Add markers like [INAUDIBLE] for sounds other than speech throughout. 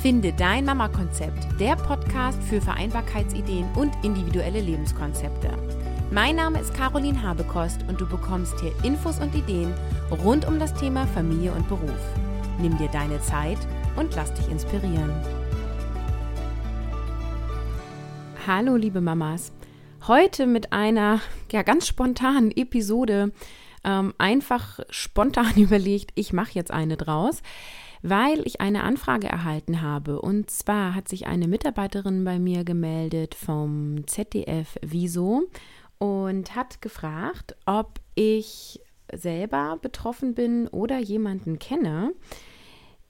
Finde dein Mama-Konzept, der Podcast für Vereinbarkeitsideen und individuelle Lebenskonzepte. Mein Name ist Caroline Habekost und du bekommst hier Infos und Ideen rund um das Thema Familie und Beruf. Nimm dir deine Zeit und lass dich inspirieren. Hallo liebe Mamas. Heute mit einer ja, ganz spontanen Episode, ähm, einfach spontan [LAUGHS] überlegt, ich mache jetzt eine draus weil ich eine Anfrage erhalten habe. Und zwar hat sich eine Mitarbeiterin bei mir gemeldet vom ZDF Wieso und hat gefragt, ob ich selber betroffen bin oder jemanden kenne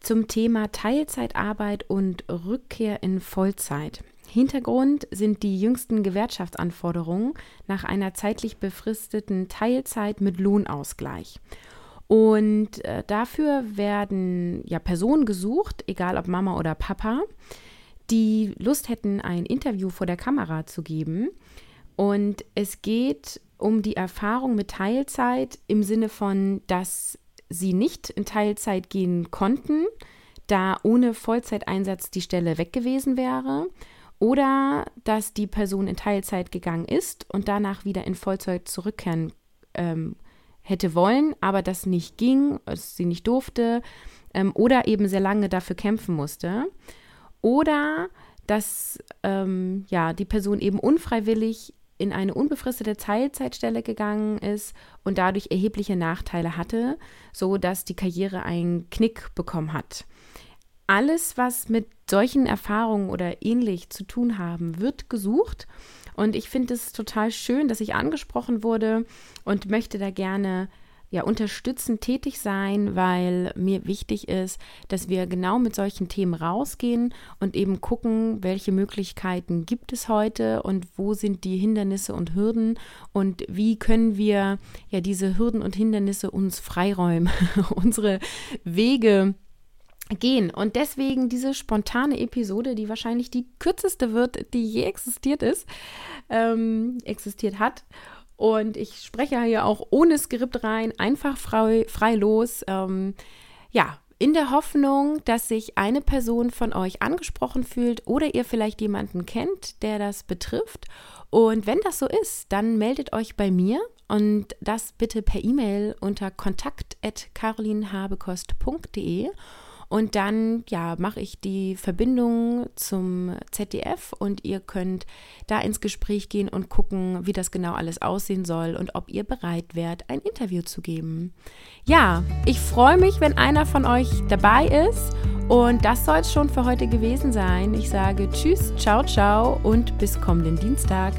zum Thema Teilzeitarbeit und Rückkehr in Vollzeit. Hintergrund sind die jüngsten Gewerkschaftsanforderungen nach einer zeitlich befristeten Teilzeit mit Lohnausgleich. Und äh, dafür werden ja Personen gesucht, egal ob Mama oder Papa, die Lust hätten, ein Interview vor der Kamera zu geben. Und es geht um die Erfahrung mit Teilzeit im Sinne von, dass sie nicht in Teilzeit gehen konnten, da ohne Vollzeiteinsatz die Stelle weg gewesen wäre. Oder dass die Person in Teilzeit gegangen ist und danach wieder in Vollzeit zurückkehren ähm, hätte wollen, aber das nicht ging, sie nicht durfte ähm, oder eben sehr lange dafür kämpfen musste. Oder dass ähm, ja, die Person eben unfreiwillig in eine unbefristete Teilzeitstelle gegangen ist und dadurch erhebliche Nachteile hatte, so dass die Karriere einen Knick bekommen hat. Alles, was mit solchen Erfahrungen oder ähnlich zu tun haben, wird gesucht. Und ich finde es total schön, dass ich angesprochen wurde und möchte da gerne ja unterstützend tätig sein, weil mir wichtig ist, dass wir genau mit solchen Themen rausgehen und eben gucken, welche Möglichkeiten gibt es heute und wo sind die Hindernisse und Hürden und wie können wir ja diese Hürden und Hindernisse uns freiräumen, [LAUGHS] unsere Wege gehen. Und deswegen diese spontane Episode, die wahrscheinlich die kürzeste wird, die je existiert ist, ähm, existiert hat. Und ich spreche hier auch ohne Skript rein, einfach frei, frei los. Ähm, ja, in der Hoffnung, dass sich eine Person von euch angesprochen fühlt oder ihr vielleicht jemanden kennt, der das betrifft. Und wenn das so ist, dann meldet euch bei mir und das bitte per E-Mail unter kontakt.carolinhabekost.de und dann, ja, mache ich die Verbindung zum ZDF und ihr könnt da ins Gespräch gehen und gucken, wie das genau alles aussehen soll und ob ihr bereit wärt, ein Interview zu geben. Ja, ich freue mich, wenn einer von euch dabei ist. Und das soll es schon für heute gewesen sein. Ich sage Tschüss, ciao, ciao und bis kommenden Dienstag.